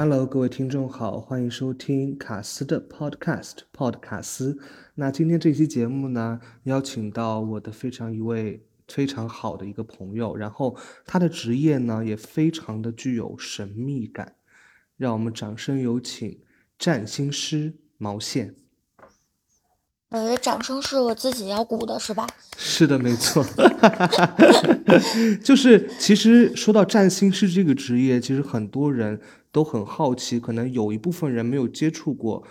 Hello，各位听众好，欢迎收听卡斯的 Podcast Pod 卡斯。那今天这期节目呢，邀请到我的非常一位非常好的一个朋友，然后他的职业呢也非常的具有神秘感，让我们掌声有请占星师毛线。呃，掌声是我自己要鼓的，是吧？是的，没错。就是其实说到占星师这个职业，其实很多人都很好奇，可能有一部分人没有接触过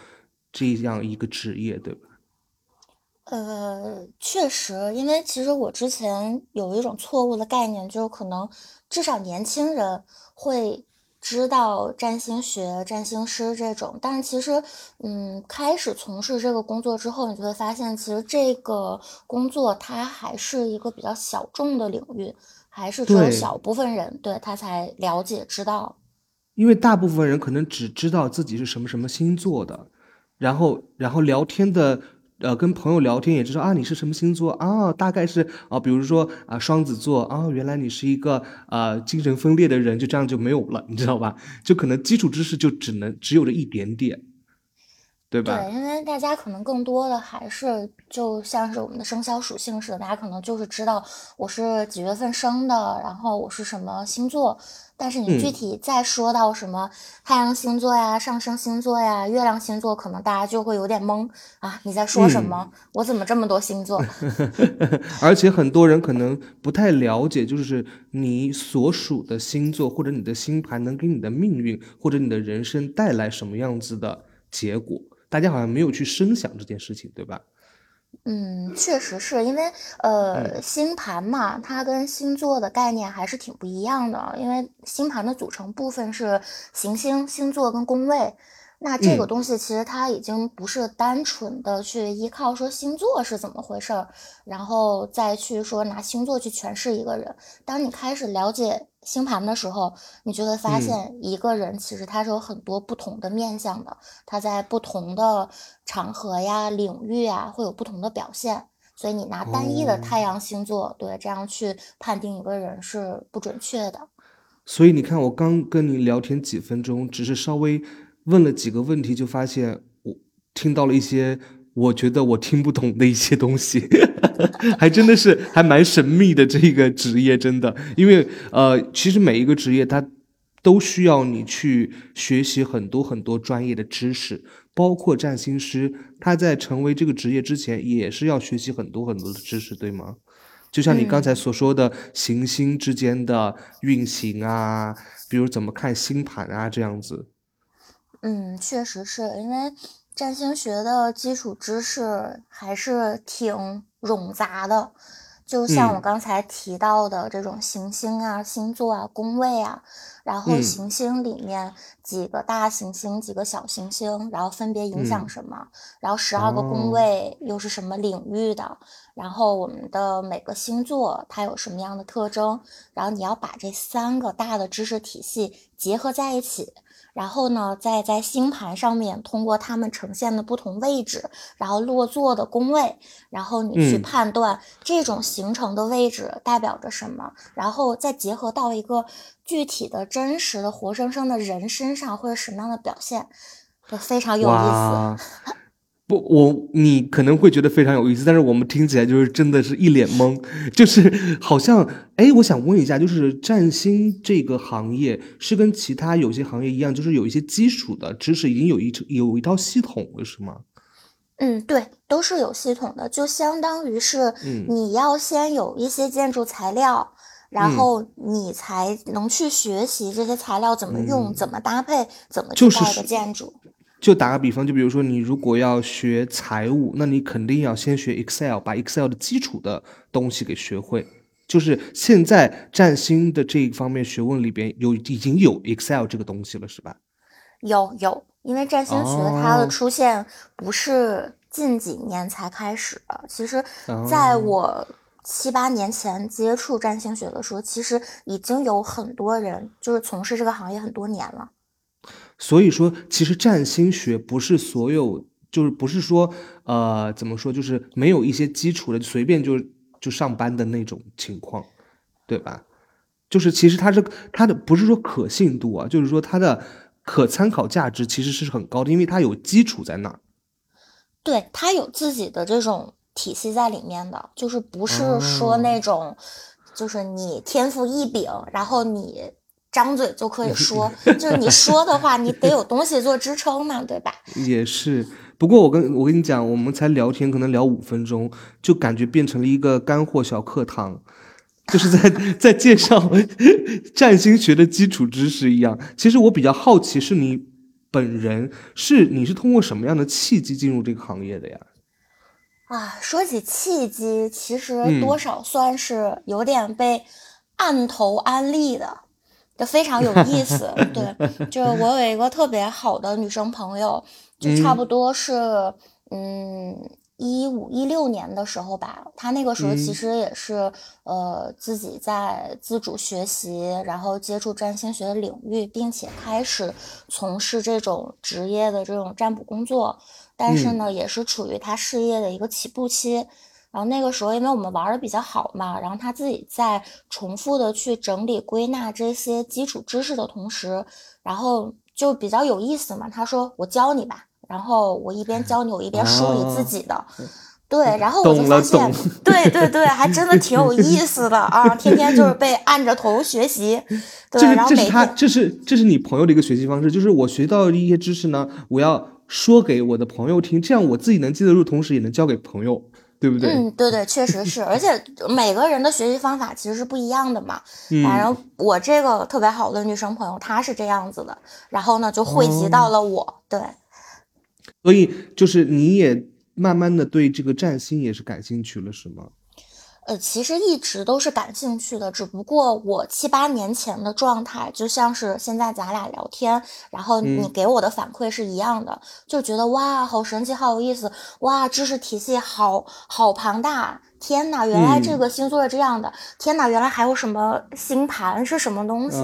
这样一个职业，对吧？呃，确实，因为其实我之前有一种错误的概念，就是可能至少年轻人会。知道占星学、占星师这种，但是其实，嗯，开始从事这个工作之后，你就会发现，其实这个工作它还是一个比较小众的领域，还是只有小部分人对他才了解知道。因为大部分人可能只知道自己是什么什么星座的，然后，然后聊天的。呃，跟朋友聊天也知道啊，你是什么星座啊？大概是啊，比如说啊，双子座啊，原来你是一个呃精神分裂的人，就这样就没有了，你知道吧？就可能基础知识就只能只有这一点点，对吧？对，因为大家可能更多的还是就像是我们的生肖属性似的，大家可能就是知道我是几月份生的，然后我是什么星座。但是你具体再说到什么太阳星座呀、上升星座呀、月亮星座，可能大家就会有点懵啊！你在说什么？我怎么这么多星座？而且很多人可能不太了解，就是你所属的星座或者你的星盘能给你的命运或者你的人生带来什么样子的结果，大家好像没有去深想这件事情，对吧？嗯，确实是因为呃，星盘嘛，它跟星座的概念还是挺不一样的。因为星盘的组成部分是行星、星座跟宫位。那这个东西其实它已经不是单纯的去依靠说星座是怎么回事儿，然后再去说拿星座去诠释一个人。当你开始了解星盘的时候，你就会发现一个人其实他是有很多不同的面相的，他在不同的场合呀、领域啊会有不同的表现。所以你拿单一的太阳星座对这样去判定一个人是不准确的。所以你看，我刚跟你聊天几分钟，只是稍微。问了几个问题，就发现我听到了一些我觉得我听不懂的一些东西，还真的是还蛮神秘的这个职业，真的。因为呃，其实每一个职业它都需要你去学习很多很多专业的知识，包括占星师，他在成为这个职业之前也是要学习很多很多的知识，对吗？就像你刚才所说的行星之间的运行啊，比如怎么看星盘啊，这样子。嗯，确实是因为占星学的基础知识还是挺冗杂的，就像我刚才提到的这种行星啊、星座啊、宫位啊，然后行星里面几个大行星、几个小行星，然后分别影响什么，然后十二个宫位又是什么领域的，然后我们的每个星座它有什么样的特征，然后你要把这三个大的知识体系结合在一起。然后呢，再在星盘上面通过它们呈现的不同位置，然后落座的宫位，然后你去判断这种形成的位置代表着什么，然后再结合到一个具体的真实的活生生的人身上会有什么样的表现，就非常有意思。不，我你可能会觉得非常有意思，但是我们听起来就是真的是一脸懵，就是好像哎，我想问一下，就是占星这个行业是跟其他有些行业一样，就是有一些基础的知识已经有一有一套系统了，是吗？嗯，对，都是有系统的，就相当于是你要先有一些建筑材料，然后你才能去学习这些材料怎么用、怎么搭配、怎么去盖个建筑。就打个比方，就比如说你如果要学财务，那你肯定要先学 Excel，把 Excel 的基础的东西给学会。就是现在占星的这一方面学问里边有已经有 Excel 这个东西了，是吧？有有，因为占星学它的出现不是近几年才开始的，其实在我七八年前接触占星学的时候，其实已经有很多人就是从事这个行业很多年了。所以说，其实占星学不是所有，就是不是说，呃，怎么说，就是没有一些基础的，随便就就上班的那种情况，对吧？就是其实它是它的不是说可信度啊，就是说它的可参考价值其实是很高的，因为它有基础在那儿。对，它有自己的这种体系在里面的，就是不是说那种，就是你天赋异禀，然后你张嘴就可以 说，就是你说的话，你得有东西做支撑嘛，对吧？也是。不过我跟我跟你讲，我们才聊天，可能聊五分钟，就感觉变成了一个干货小课堂。就是在在介绍占星学的基础知识一样。其实我比较好奇，是你本人是你是通过什么样的契机进入这个行业的呀？啊，说起契机，其实多少算是有点被按头安利的，就非常有意思。对，就我有一个特别好的女生朋友，就差不多是嗯。一五一六年的时候吧，她那个时候其实也是呃自己在自主学习，然后接触占星学的领域，并且开始从事这种职业的这种占卜工作。但是呢，也是处于她事业的一个起步期。然后那个时候，因为我们玩的比较好嘛，然后他自己在重复的去整理归纳这些基础知识的同时，然后就比较有意思嘛。他说：“我教你吧。”然后我一边教你，我一边梳理自己的，对，然后我就发现，对对对，还真的挺有意思的啊！天天就是被按着头学习，对，然后每天，这是这是你朋友的一个学习方式，就是我学到的一些知识呢，我要说给我的朋友听，这样我自己能记得住，同时也能教给朋友，对不对？嗯，对对，确实是，而且每个人的学习方法其实是不一样的嘛。反正我这个特别好的女生朋友，她是这样子的，然后呢，就汇集到了我，对。所以，就是你也慢慢的对这个占星也是感兴趣了，是吗？呃，其实一直都是感兴趣的，只不过我七八年前的状态，就像是现在咱俩聊天，然后你给我的反馈是一样的，就觉得哇，好神奇，好有意思，哇，知识体系好好庞大。天哪，原来这个星座是这样的！天哪，原来还有什么星盘是什么东西？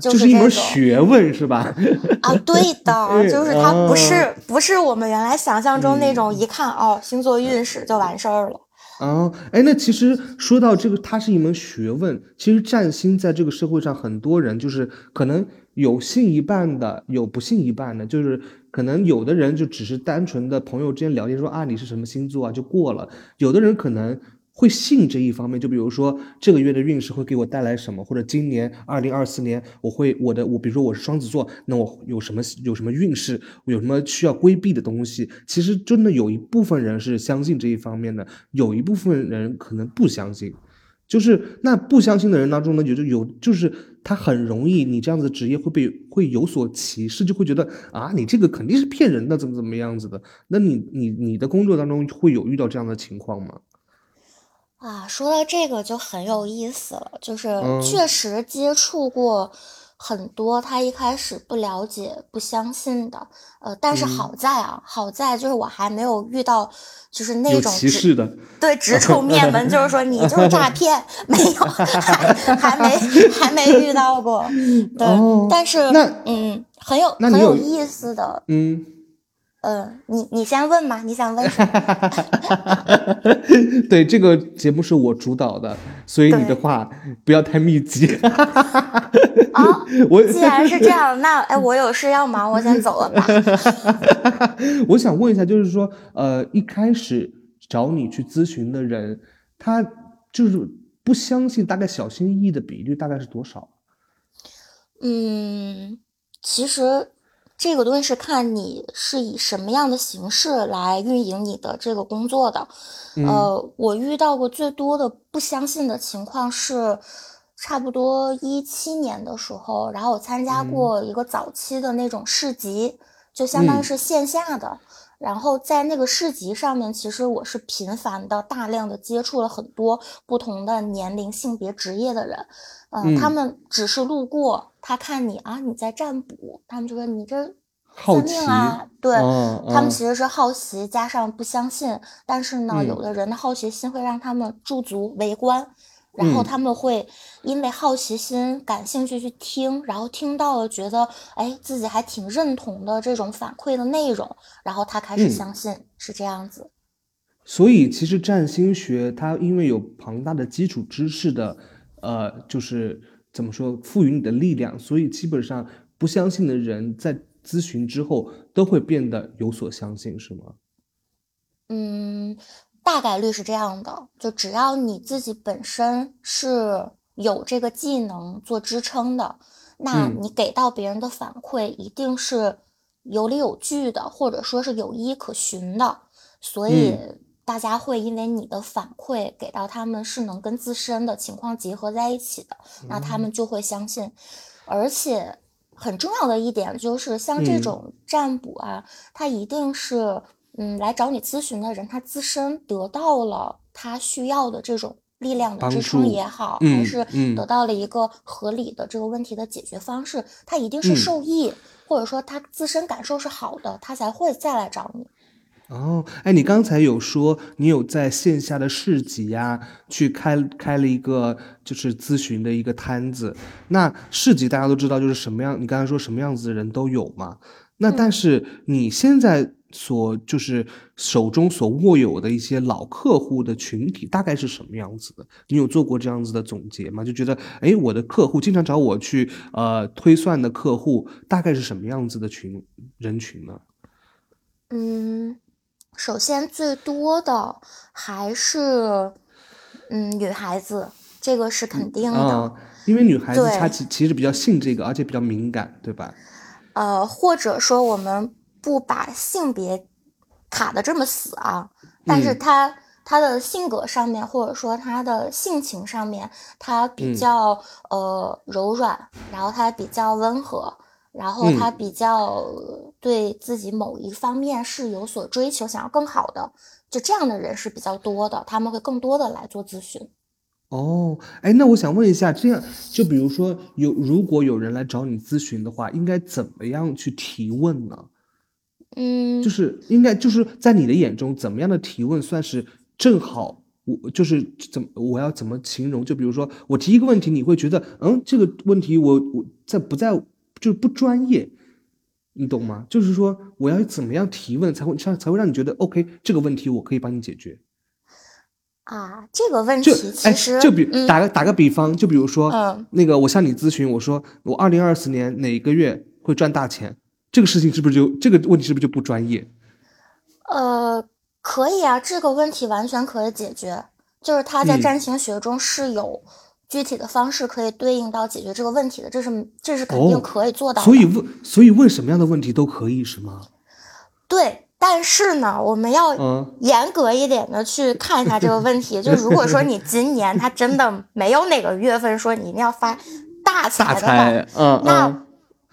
就是一门学问是吧？啊，对的，就是它不是不是我们原来想象中那种一看哦，星座运势就完事儿了。啊，哎，那其实说到这个，它是一门学问。其实占星在这个社会上，很多人就是可能有信一半的，有不信一半的，就是。可能有的人就只是单纯的朋友之间聊天，说啊你是什么星座啊就过了。有的人可能会信这一方面，就比如说这个月的运势会给我带来什么，或者今年二零二四年我会我的我比如说我是双子座，那我有什么有什么运势，有什么需要规避的东西。其实真的有一部分人是相信这一方面的，有一部分人可能不相信。就是那不相信的人当中呢，有就有就是他很容易，你这样子职业会被会有所歧视，就会觉得啊，你这个肯定是骗人的，怎么怎么样子的？那你你你的工作当中会有遇到这样的情况吗？啊，说到这个就很有意思了，就是确实接触过。很多他一开始不了解、不相信的，呃，但是好在啊，好在就是我还没有遇到，就是那种歧视的，对，直冲 面门，就是说你就是诈骗，没有，还还没还没遇到过，对，但是那嗯，很有很有意思的，嗯。嗯，你你先问嘛，你想问？对，这个节目是我主导的，所以你的话不要太密集。啊，我既然是这样，那哎，我有事要忙，我先走了吧。我想问一下，就是说，呃，一开始找你去咨询的人，他就是不相信，大概小心翼翼的比率大概是多少？嗯，其实。这个东西是看你是以什么样的形式来运营你的这个工作的，呃，我遇到过最多的不相信的情况是，差不多一七年的时候，然后我参加过一个早期的那种市集，就相当于是线下的，然后在那个市集上面，其实我是频繁的、大量的接触了很多不同的年龄、性别、职业的人，嗯，他们只是路过。他看你啊，你在占卜，他们就说你这算命啊，对他们其实是好奇加上不相信，但是呢，有的人的好奇心会让他们驻足围观，然后他们会因为好奇心感兴趣去听，然后听到了觉得哎自己还挺认同的这种反馈的内容，然后他开始相信是这样子。所以其实占星学它因为有庞大的基础知识的，呃，就是。怎么说？赋予你的力量，所以基本上不相信的人在咨询之后都会变得有所相信，是吗？嗯，大概率是这样的。就只要你自己本身是有这个技能做支撑的，那你给到别人的反馈一定是有理有据的，或者说是有依可循的。所以大家会因为你的反馈给到他们是能跟自身的情况结合在一起的，那他们就会相信。而且很重要的一点就是，像这种占卜啊，它一定是。嗯，来找你咨询的人，他自身得到了他需要的这种力量的支撑也好，还是得到了一个合理的这个问题的解决方式，他一定是受益，或者说他自身感受是好的，他才会再来找你。哦，哎，你刚才有说你有在线下的市集呀，去开开了一个就是咨询的一个摊子。那市集大家都知道就是什么样，你刚才说什么样子的人都有嘛？那但是你现在。所就是手中所握有的一些老客户的群体大概是什么样子的？你有做过这样子的总结吗？就觉得，哎，我的客户经常找我去呃推算的客户大概是什么样子的群人群呢？嗯，首先最多的还是嗯女孩子，这个是肯定的，因为女孩子她其其实比较信这个，而且比较敏感，对吧？呃，或者说我们。不把性别卡的这么死啊，但是他他的性格上面，或者说他的性情上面，他比较呃柔软，然后他比较温和，然后他比较对自己某一方面是有所追求，想要更好的，就这样的人是比较多的，他们会更多的来做咨询。哦，哎，那我想问一下，这样就比如说有如果有人来找你咨询的话，应该怎么样去提问呢？嗯，就是应该就是在你的眼中，怎么样的提问算是正好？我就是怎么我要怎么形容？就比如说我提一个问题，你会觉得嗯，这个问题我我在不在就是不专业，你懂吗？就是说我要怎么样提问才会才才会让你觉得 OK，这个问题我可以帮你解决啊？这个问题其实就比打个打个比方，就比如说嗯，那个我向你咨询，我说我二零二四年哪个月会赚大钱？这个事情是不是就这个问题是不是就不专业？呃，可以啊，这个问题完全可以解决，就是他在占星学中是有具体的方式可以对应到解决这个问题的，这是这是肯定可以做到的。所以问，所以问什么样的问题都可以是吗？对，但是呢，我们要严格一点的去看一下这个问题。就如果说你 今年他真的没有哪个月份说你一定要发大财的话，嗯，那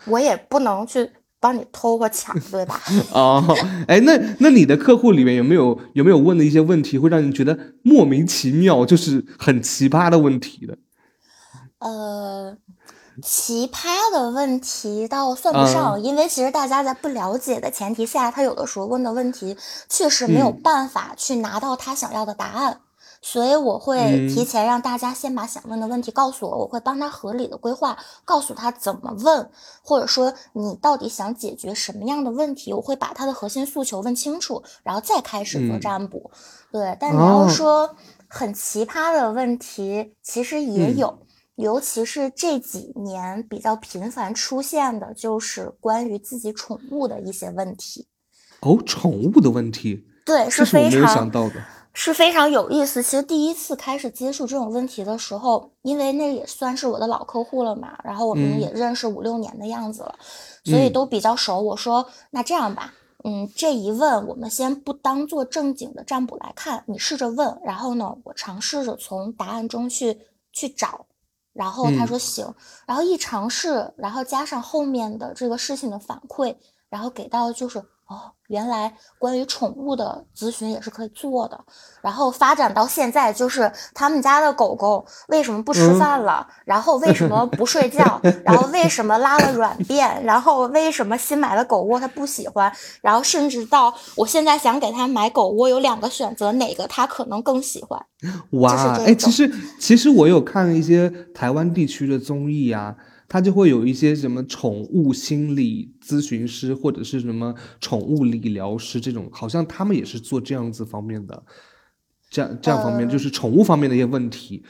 我也不能去。帮你偷或抢，对吧？哦，哎，那那你的客户里面有没有有没有问的一些问题，会让你觉得莫名其妙，就是很奇葩的问题的？呃，奇葩的问题倒算不上，因为其实大家在不了解的前提下，他有的时候问的问题确实没有办法去拿到他想要的答案。所以我会提前让大家先把想问的问题告诉我，我会帮他合理的规划，告诉他怎么问，或者说你到底想解决什么样的问题，我会把他的核心诉求问清楚，然后再开始做占卜。对，但你要说很奇葩的问题，其实也有，尤其是这几年比较频繁出现的，就是关于自己宠物的一些问题。哦，宠物的问题，对，是非常想到的。是非常有意思。其实第一次开始接触这种问题的时候，因为那也算是我的老客户了嘛，然后我们也认识五六年的样子了，所以都比较熟。我说那这样吧，嗯，这一问我们先不当做正经的占卜来看，你试着问，然后呢，我尝试着从答案中去去找。然后他说行，然后一尝试，然后加上后面的这个事情的反馈，然后给到就是。哦，原来关于宠物的咨询也是可以做的，然后发展到现在，就是他们家的狗狗为什么不吃饭了，然后为什么不睡觉，然后为什么拉了软便，然后为什么新买的狗窝它不喜欢，然后甚至到我现在想给它买狗窝，有两个选择，哪个它可能更喜欢？哇，哎，其实其实我有看一些台湾地区的综艺啊。它就会有一些什么宠物心理咨询师，或者是什么宠物理疗师这种，好像他们也是做这样子方面的，这样这样方面就是宠物方面的一些问题。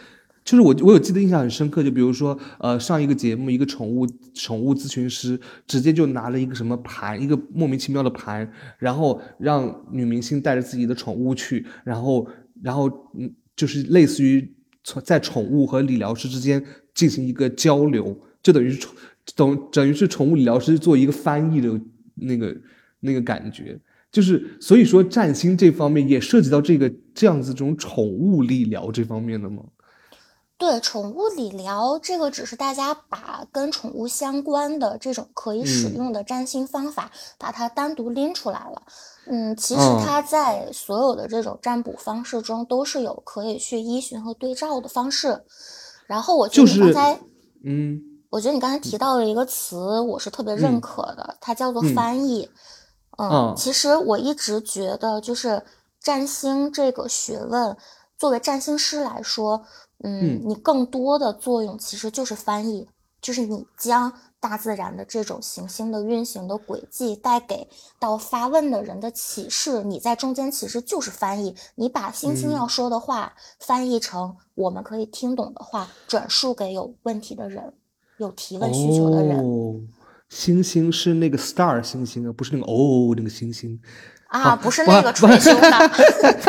就是我我有记得印象很深刻，就比如说呃上一个节目，一个宠物宠物咨询师直接就拿了一个什么盘，一个莫名其妙的盘，然后让女明星带着自己的宠物去，然后然后嗯就是类似于从在宠物和理疗师之间进行一个交流，就等于是宠等等于是宠物理疗师做一个翻译的那个那个感觉。就是所以说，占星这方面也涉及到这个这样子这种宠物理疗这方面的吗？对，宠物理疗这个只是大家把跟宠物相关的这种可以使用的占星方法，把它单独拎出来了。嗯，其实它在所有的这种占卜方式中都是有可以去依循和对照的方式。然后我觉得你刚才，嗯，我觉得你刚才提到了一个词，我是特别认可的，它叫做翻译。嗯，其实我一直觉得，就是占星这个学问，作为占星师来说，嗯，你更多的作用其实就是翻译，就是你将大自然的这种行星的运行的轨迹带给到发问的人的启示，你在中间其实就是翻译，你把星星要说的话翻译成我们可以听懂的话，转述给有问题的人，有提问需求的人。星星是那个 star 星星啊，不是那个哦那个星星啊，不是那个吹胸的，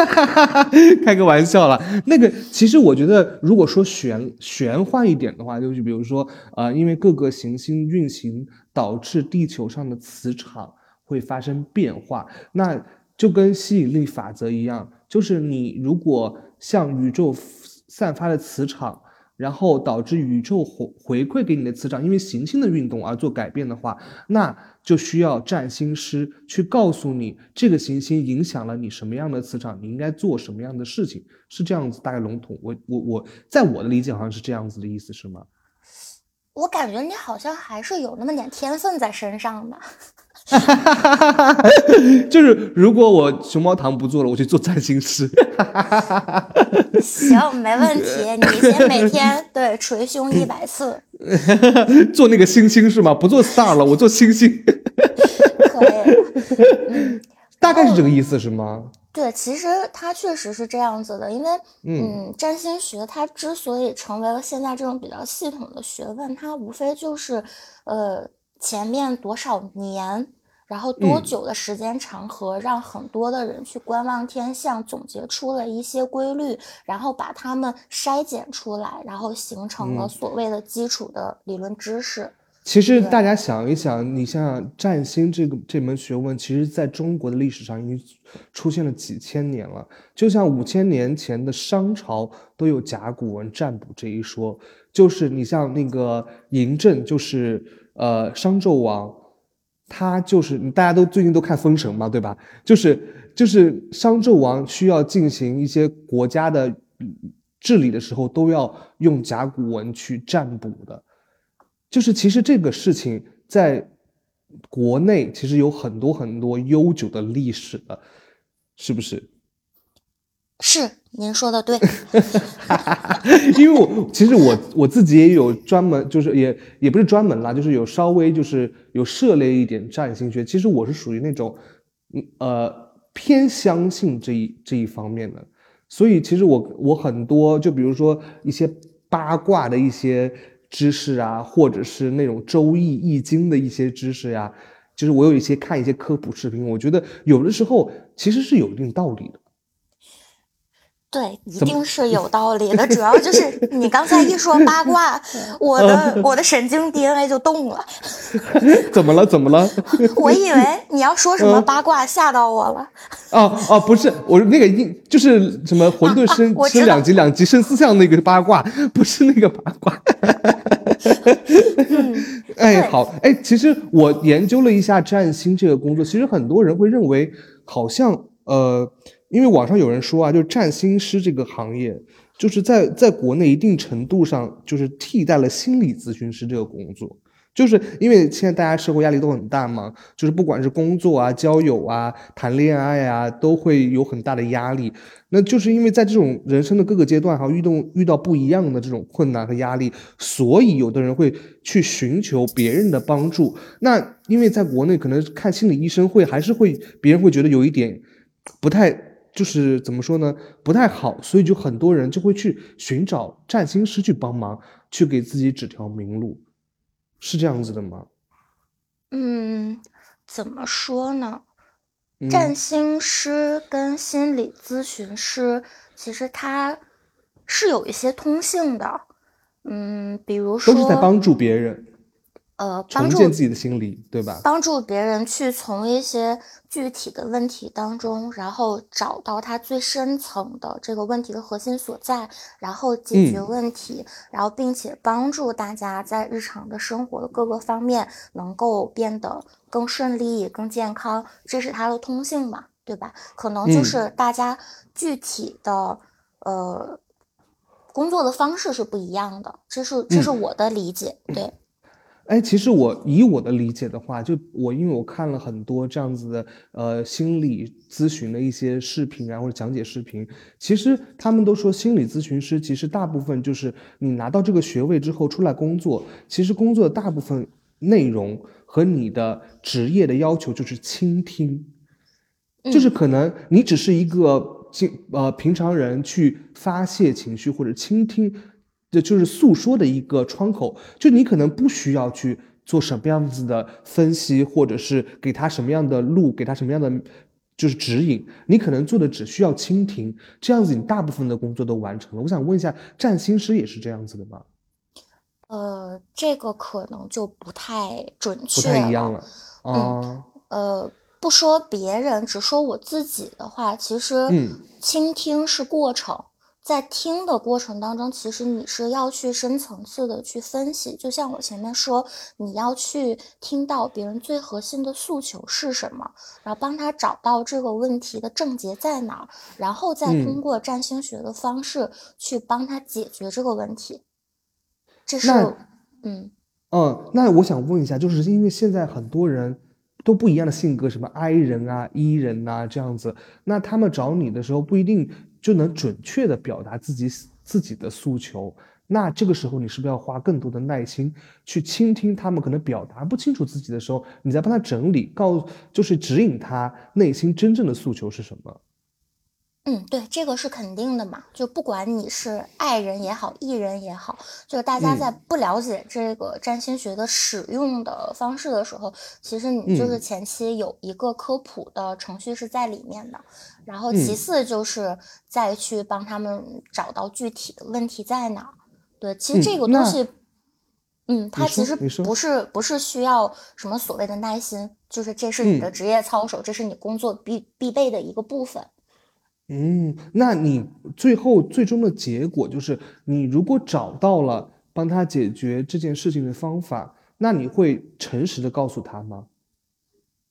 开个玩笑了。那个其实我觉得，如果说玄玄幻一点的话，就是比如说呃，因为各个行星运行导致地球上的磁场会发生变化，那就跟吸引力法则一样，就是你如果向宇宙散发的磁场。然后导致宇宙回回馈给你的磁场，因为行星的运动而做改变的话，那就需要占星师去告诉你这个行星影响了你什么样的磁场，你应该做什么样的事情，是这样子，大概笼统。我我我在我的理解好像是这样子的意思，是吗？我感觉你好像还是有那么点天分在身上的。哈哈哈哈哈哈！就是如果我熊猫糖不做了，我去做占星师。哈哈哈哈哈！行，没问题。你先每天对捶胸一百次。做那个星星是吗？不做 star 了，我做星星。可以。大概是这个意思是吗？对，其实它确实是这样子的，因为嗯，占星学它之所以成为了现在这种比较系统的学问，它无非就是呃前面多少年。然后多久的时间长河，让很多的人去观望天象，总结出了一些规律，然后把它们筛减出来，然后形成了所谓的基础的理论知识。其实大家想一想，你像占星这个这门学问，其实在中国的历史上已经出现了几千年了。就像五千年前的商朝都有甲骨文占卜这一说，就是你像那个嬴政，就是呃商纣王。他就是大家都最近都看《封神》嘛，对吧？就是就是商纣王需要进行一些国家的治理的时候，都要用甲骨文去占卜的。就是其实这个事情在国内其实有很多很多悠久的历史的，是不是？是，您说的对。因为我其实我我自己也有专门，就是也也不是专门啦，就是有稍微就是有涉猎一点占星学。其实我是属于那种，呃，偏相信这一这一方面的。所以其实我我很多，就比如说一些八卦的一些知识啊，或者是那种周易易经的一些知识呀，就是我有一些看一些科普视频，我觉得有的时候其实是有一定道理的。对，一定是有道理的。主要就是你刚才一说八卦，我的我的神经 DNA 就动了。怎么了？怎么了？我以为你要说什么八卦，吓到我了。哦哦，不是，我那个一就是什么混沌生生两极，两极生思想那个八卦，不是那个八卦。哎，好，哎，其实我研究了一下占星这个工作，其实很多人会认为，好像呃。因为网上有人说啊，就占星师这个行业，就是在在国内一定程度上就是替代了心理咨询师这个工作，就是因为现在大家生活压力都很大嘛，就是不管是工作啊、交友啊、谈恋爱啊，都会有很大的压力。那就是因为在这种人生的各个阶段哈，遇到遇到不一样的这种困难和压力，所以有的人会去寻求别人的帮助。那因为在国内可能看心理医生会还是会别人会觉得有一点不太。就是怎么说呢，不太好，所以就很多人就会去寻找占星师去帮忙，去给自己指条明路，是这样子的吗？嗯，怎么说呢？嗯占星师跟心理咨询师其实他是有一些通性的。嗯，比如说都是在帮助别人呃帮助重建自己的心理，对吧？帮助别人去从一些具体的问题当中，然后找到他最深层的这个问题的核心所在，然后解决嗯问题，然后并且帮助大家在日常的生活的各个方面能够变得更顺利、更健康，这是它的通性嘛，对吧？可能就嗯是大家具体的、呃工作的方式是不一样的，这是这是我的理解，对。哎，其实我以我的理解的话，就我因为我看了很多这样子的呃心理咨询的一些视频啊或者讲解视频，其实他们都说心理咨询师其实大部分就是你拿到这个学位之后出来工作，其实工作的大部分内容和你的职业的要求就是倾听，就是可能你只是一个经呃平常人去发泄情绪或者倾听，这就是诉说的一个窗口，就你可能不需要去做什么样子的分析，或者是给他什么样的路，给他什么样的就是指引，你可能做的只需要倾听，这样子你大部分的工作都完成了。我想问一下，占星师也是这样子的吗？呃，这个可能就不太准确不太一样了嗯啊，呃，不说别人，只说我自己的话，其实嗯。倾听是过程，在听的过程当中，其实你是要去深层次的去分析。就像我前面说，你要去听到别人最核心的诉求是什么，然后帮他找到这个问题的症结在哪儿，然后再嗯通过占星学的方式去帮他解决这个问题。这是嗯。嗯，那我想问一下，就是因为现在很多人都不一样的性格，什么 I 人啊、E 人呐、这样子，那他们找你的时候不一定就能准确的表达自己自己的诉求，那这个时候你是不是要花更多的耐心去倾听他们可能表达不清楚自己的时候，你再帮他整理，告就是指引他内心真正的诉求是什么？嗯，对，这个是肯定的嘛。就不管你是爱人也好，艺人也好，就是大家嗯在不了解这个占星学的使用的方式的时候，其实你就是嗯前期有一个科普的程序是在里面的，然后其嗯次就是再去帮他们找到具体的问题在哪儿。对，其实嗯这个东西，嗯，它其实不是不是需要什么所谓的耐心，就是这是你的嗯职业操守，这是你工作必必备的一个部分。嗯，那你最后最终的结果就是，你如果找到了帮他解决这件事情的方法，那你会诚实的告诉他吗？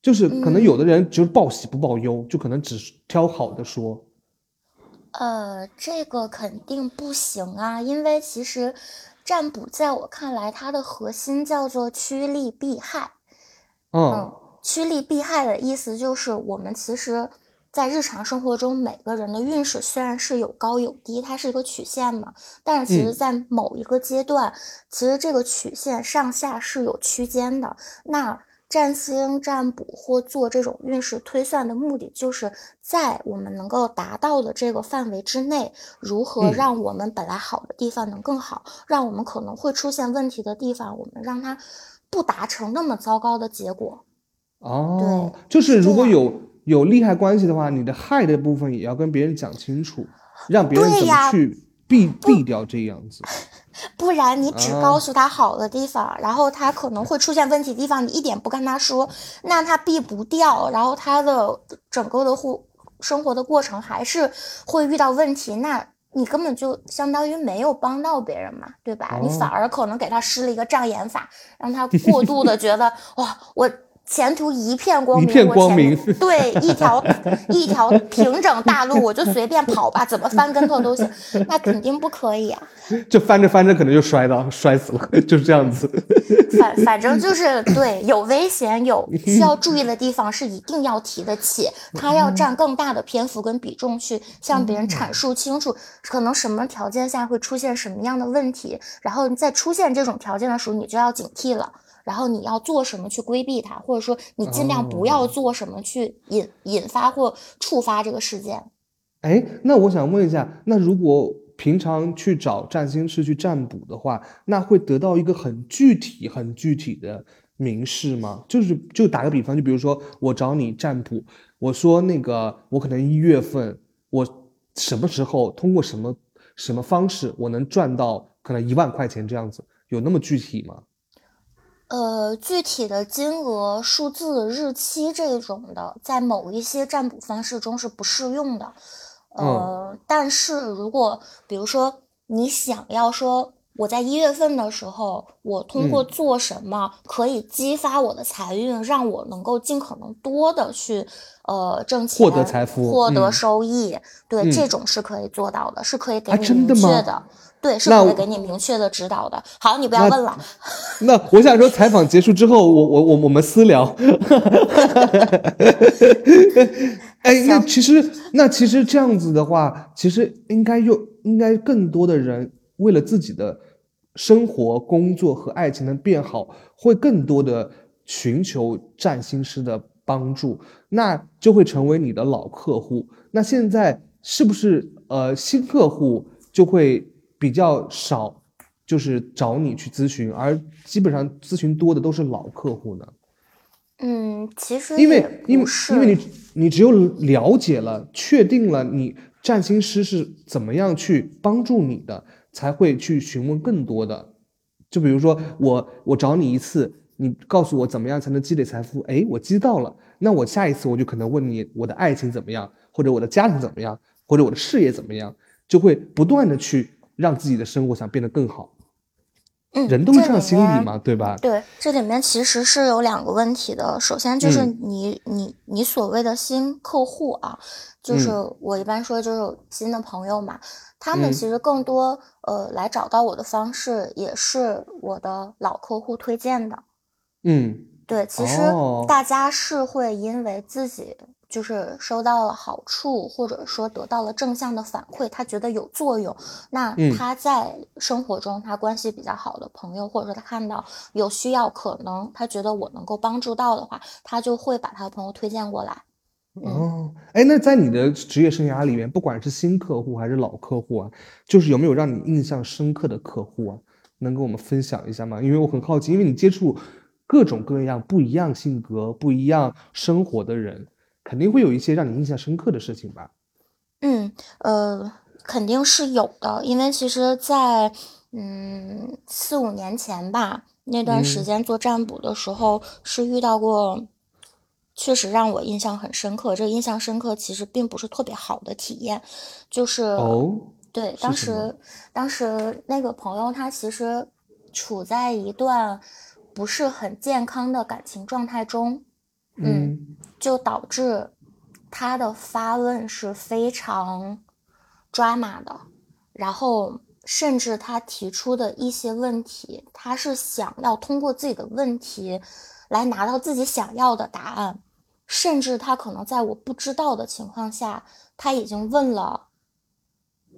就是可能有的人就是报喜不报忧，就可能只挑好的说。呃，这个肯定不行啊，因为其实占卜在我看来，它的核心叫做趋利避害。嗯嗯，趋利避害的意思就是，我们其实，在日常生活中，每个人的运势虽然是有高有低，它是一个曲线嘛，但是其实，嗯在某一个阶段，其实这个曲线上下是有区间的。那占星占卜或做这种运势推算的目的，就是在我们能够达到的这个范围之内，如何嗯让我们本来好的地方能更好，让我们可能会出现问题的地方，我们让它不达成那么糟糕的结果。哦，对就是如果有有利害关系的话，你的害的部分也要跟别人讲清楚，让别人怎么去避避掉这样子。不然你只啊告诉他好的地方，然后他可能会出现问题的地方，你一点不跟他说，那他避不掉，然后他的整个的护生活的过程还是会遇到问题，那你根本就相当于没有帮到别人嘛，对吧？你反哦而可能给他施了一个障眼法，让他过度的觉得哇，我。前途一片光明，我前片光明对，一条 一条平整大路，我就随便跑吧，怎么翻跟头都行，那肯定不可以啊。就翻着翻着可能就摔到摔死了，就是这样子。反反正就是对，有危险，有需要注意的地方是一定要提得起，他要占更大的篇幅跟比重去向别人阐述清楚，可能什么条件下会出现什么样的问题，然后在出现这种条件的时候，你就要警惕了。然后你要做什么去规避它，或者说你尽量不要做什么去引引发或触发这个事件。哎，那我想问一下，那如果平常去找占星师去占卜的话，那会得到一个很具体、很具体的明示吗？就是就打个比方，就比如说我找你占卜，我说那个我可能一月份，我什么时候通过什么什么方式，我能赚到可能一万块钱这样子，有那么具体吗？呃，具体的金额、数字、日期这种的，在某一些占卜方式中是不适用的。呃，但是如果比如说你想要说我在一月份的时候，我通过做什么可以激发我的财运，让我能够尽可能多的去呃挣钱、获得财富、获得收益，对，这种是可以做到的，是可以给你明确的。对，是可以给你明确的指导的。好，你不要问了。那我想说，采访结束之后，我我我我们私聊。哎，那其实那其实这样子的话，其实应该又应该更多的人为了自己的生活、工作和爱情能变好，会更多的寻求占星师的帮助，那就会成为你的老客户。那现在是不是呃新客户就会？比较少，就是找你去咨询，而基本上咨询多的都是老客户呢。嗯，其实因为因为因为你你只有了解了、确定了你占星师是怎么样去帮助你的，才会去询问更多的。就比如说我我找你一次，你告诉我怎么样才能积累财富，哎，我积到了，那我下一次我就可能问你我的爱情怎么样，或者我的家庭怎么样，或者我的事业怎么样，就会不断的去。让自己的生活想变得更好，嗯，人都是这样心理嘛，对吧？对，这里面其实是有两个问题的。首先就是你你你所谓的新客户啊，就是我一般说就是新的朋友嘛，他们其实更多呃来找到我的方式也是我的老客户推荐的。嗯，对，其实大家是会因为自己。就是收到了好处，或者说得到了正向的反馈，他觉得有作用。那他在生活中，他关系比较好的朋友，或者说他看到有需要，可能他觉得我能够帮助到的话，他就会把他的朋友推荐过来。哦，哎，那在你的职业生涯里面，不管是新客户还是老客户啊，就是有没有让你印象深刻的客户啊，能跟我们分享一下吗？因为我很好奇，因为你接触各种各样不一样性格、不一样生活的人。肯定会有一些让你印象深刻的事情吧？嗯，呃，肯定是有的，因为其实，在嗯四五年前吧，那段时间做占卜的时候，是遇到过，确实让我印象很深刻。这个印象深刻其实并不是特别好的体验，就是哦，对，当时当时那个朋友他其实处在一段不是很健康的感情状态中。嗯，就导致他的发问是非常抓马的，然后甚至他提出的一些问题，他是想要通过自己的问题来拿到自己想要的答案，甚至他可能在我不知道的情况下，他已经问了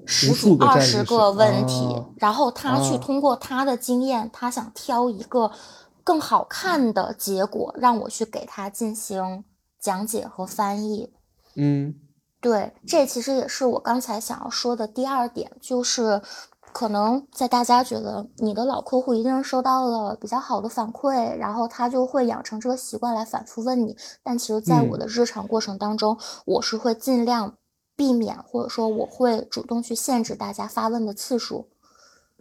十几二十个问题，然后他去通过他的经验，他想挑一个。更好看的结果，让我去给他进行讲解和翻译。嗯，对，这其实也是我刚才想要说的第二点，就是可能在大家觉得你的老客户一定收到了比较好的反馈，然后他就会养成这个习惯来反复问你。但其实，在我的日常过程当中，我是会尽量避免，或者说我会主动去限制大家发问的次数。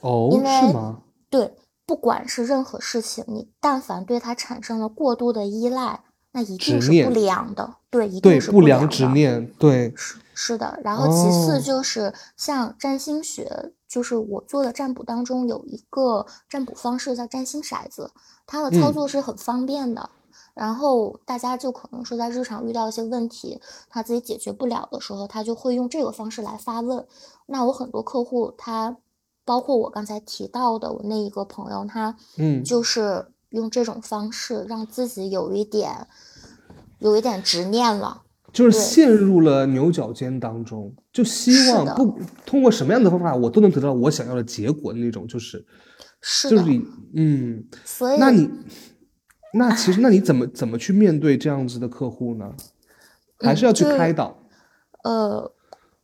哦，是吗？对。不管是任何事情，你但凡对它产生了过度的依赖，那一定是不良的。对，一定是不良执念。对，是是的。然后其次就是像占星学，就是我做的占卜当中有一个占卜方式叫占星骰子，它的操作是很方便的。然后大家就可能说在日常遇到一些问题，他自己解决不了的时候，他就会用这个方式来发问。那我很多客户他。包括我刚才提到的我那一个朋友，他嗯，就是用这种方式让自己有一点，有一点执念了，就是陷入了牛角尖当中，就希望不通过什么样的方法，我都能得到我想要的结果的那种，就是是就是嗯，所以那你那其实那你怎么怎么去面对这样子的客户呢？还是要去开导？呃。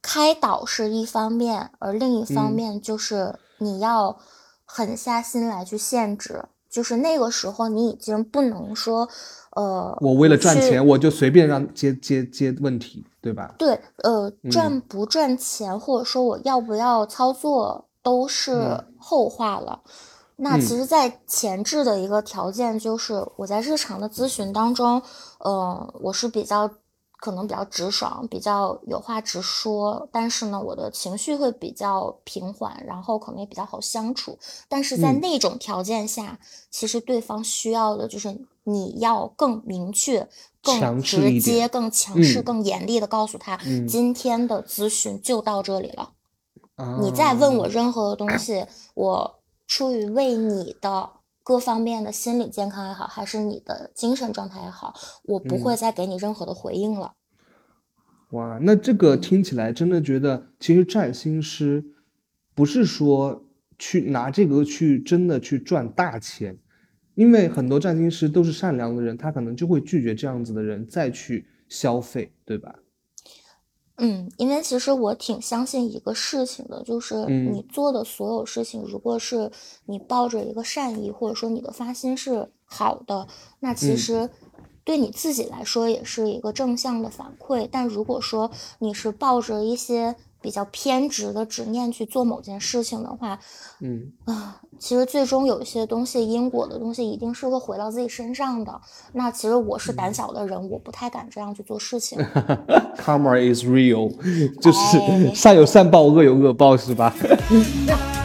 开导是一方面，而另一方面就是你要狠下心来去限制。就是那个时候，你已经不能说，呃，我为了赚钱，我就随便让接接接问题，对吧？对，呃，赚不赚钱，或者说我要不要操作，都是后话了。那其实，在前置的一个条件就是，我在日常的咨询当中，呃，我是比较。可能比较直爽，比较有话直说，但是呢，我的情绪会比较平缓，然后可能也比较好相处。但是在那种条件下，其实对方需要的就是你要更明确、更直接、更强势、更严厉的告诉他，今天的咨询就到这里了。你再问我任何的东西，我出于为你的。各方面的心理健康也好，还是你的精神状态也好，我不会再给你任何的回应了。哇，那这个听起来真的觉得，其实占星师不是说去拿这个去真的去赚大钱，因为很多占星师都是善良的人，他可能就会拒绝这样子的人再去消费，对吧？嗯，因为其实我挺相信一个事情的，就是你做的所有事情，如果是你抱着一个善意，或者说你的发心是好的，那其实对你自己来说也是一个正向的反馈。但如果说你是抱着一些比较偏执的执念去做某件事情的话，嗯啊，其实最终有一些东西，因果的东西一定是会回到自己身上的。那其实我是胆小的人，我不太敢这样去做事情。Karma is real，就是善有善报，恶有恶报，是吧？